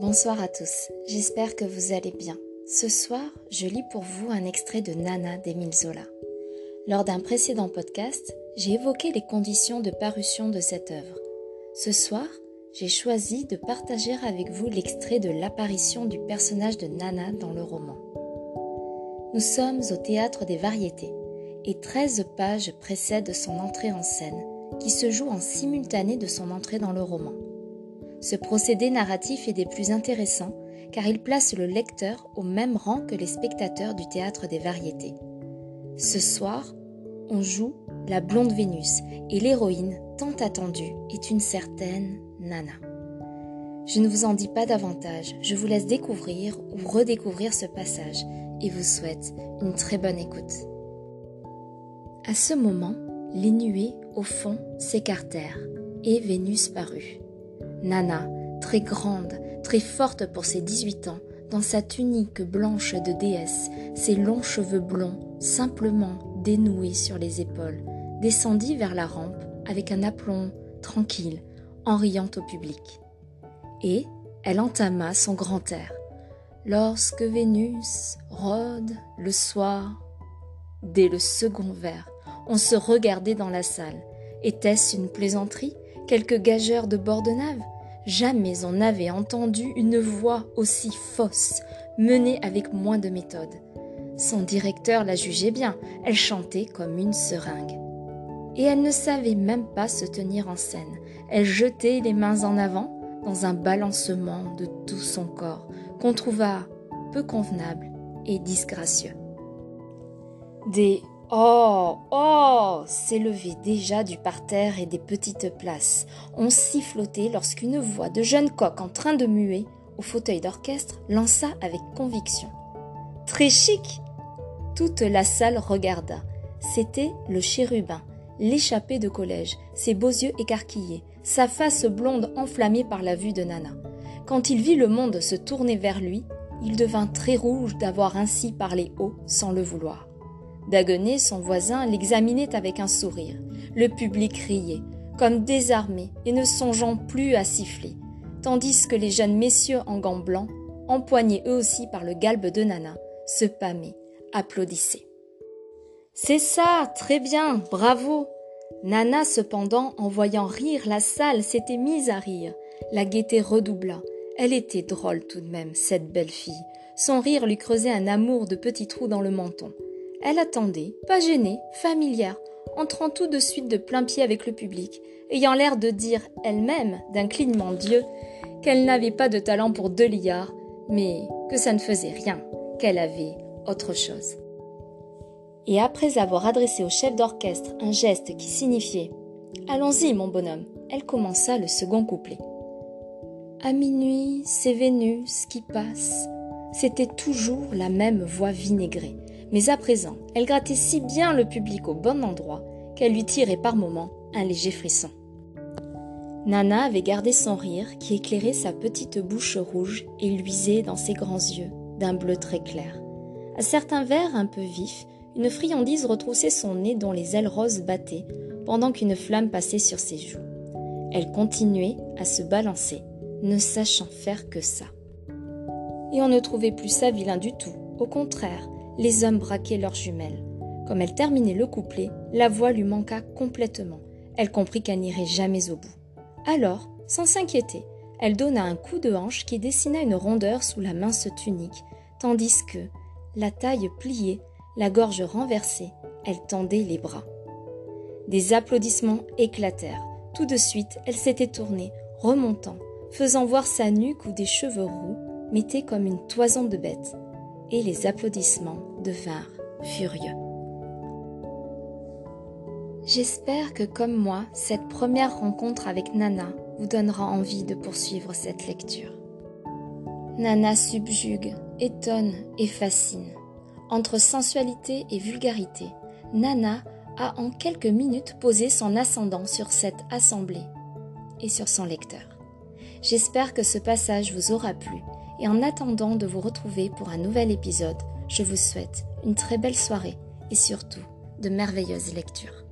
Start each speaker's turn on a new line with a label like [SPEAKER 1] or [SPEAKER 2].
[SPEAKER 1] Bonsoir à tous, j'espère que vous allez bien. Ce soir, je lis pour vous un extrait de Nana d'Émile Zola. Lors d'un précédent podcast, j'ai évoqué les conditions de parution de cette œuvre. Ce soir, j'ai choisi de partager avec vous l'extrait de l'apparition du personnage de Nana dans le roman. Nous sommes au théâtre des variétés et 13 pages précèdent son entrée en scène, qui se joue en simultané de son entrée dans le roman. Ce procédé narratif est des plus intéressants car il place le lecteur au même rang que les spectateurs du théâtre des variétés. Ce soir, on joue la blonde Vénus et l'héroïne tant attendue est une certaine Nana. Je ne vous en dis pas davantage, je vous laisse découvrir ou redécouvrir ce passage et vous souhaite une très bonne écoute. À ce moment, les nuées au fond s'écartèrent et Vénus parut. Nana, très grande, très forte pour ses 18 ans, dans sa tunique blanche de déesse, ses longs cheveux blonds simplement dénoués sur les épaules, descendit vers la rampe avec un aplomb tranquille, en riant au public. Et elle entama son grand air. Lorsque Vénus rôde le soir, dès le second vers, on se regardait dans la salle. Était-ce une plaisanterie? Quelque gageur de bord de nave Jamais on n'avait entendu une voix aussi fausse, menée avec moins de méthode. Son directeur la jugeait bien, elle chantait comme une seringue. Et elle ne savait même pas se tenir en scène. Elle jetait les mains en avant dans un balancement de tout son corps qu'on trouva peu convenable et disgracieux. Des Oh, oh s'élevait déjà du parterre et des petites places. On sifflotait lorsqu'une voix de jeune coq en train de muer au fauteuil d'orchestre lança avec conviction. Très chic Toute la salle regarda. C'était le chérubin, l'échappé de collège, ses beaux yeux écarquillés, sa face blonde enflammée par la vue de Nana. Quand il vit le monde se tourner vers lui, il devint très rouge d'avoir ainsi parlé haut sans le vouloir. Son voisin, l'examinait avec un sourire. Le public riait, comme désarmé et ne songeant plus à siffler, tandis que les jeunes messieurs en gants blancs, empoignés eux aussi par le galbe de Nana, se pâmaient, applaudissaient. C'est ça, très bien, bravo. Nana, cependant, en voyant rire la salle, s'était mise à rire. La gaieté redoubla. Elle était drôle tout de même, cette belle fille. Son rire lui creusait un amour de petits trous dans le menton. Elle attendait, pas gênée, familière, entrant tout de suite de plein pied avec le public, ayant l'air de dire elle-même, d'un clignement d'yeux, qu'elle n'avait pas de talent pour deux liards, mais que ça ne faisait rien, qu'elle avait autre chose. Et après avoir adressé au chef d'orchestre un geste qui signifiait Allons-y, mon bonhomme, elle commença le second couplet. À minuit, c'est Vénus qui passe. C'était toujours la même voix vinaigrée mais à présent, elle grattait si bien le public au bon endroit qu'elle lui tirait par moments un léger frisson. Nana avait gardé son rire qui éclairait sa petite bouche rouge et luisait dans ses grands yeux d'un bleu très clair. À certains vers un peu vifs, une friandise retroussait son nez dont les ailes roses battaient, pendant qu'une flamme passait sur ses joues. Elle continuait à se balancer, ne sachant faire que ça. Et on ne trouvait plus ça vilain du tout. Au contraire, les hommes braquaient leurs jumelles. Comme elle terminait le couplet, la voix lui manqua complètement. Elle comprit qu'elle n'irait jamais au bout. Alors, sans s'inquiéter, elle donna un coup de hanche qui dessina une rondeur sous la mince tunique, tandis que, la taille pliée, la gorge renversée, elle tendait les bras. Des applaudissements éclatèrent. Tout de suite, elle s'était tournée, remontant, faisant voir sa nuque où des cheveux roux mettaient comme une toison de bête et les applaudissements devinrent furieux. J'espère que comme moi, cette première rencontre avec Nana vous donnera envie de poursuivre cette lecture. Nana subjugue, étonne et fascine. Entre sensualité et vulgarité, Nana a en quelques minutes posé son ascendant sur cette assemblée et sur son lecteur. J'espère que ce passage vous aura plu et en attendant de vous retrouver pour un nouvel épisode, je vous souhaite une très belle soirée et surtout de merveilleuses lectures.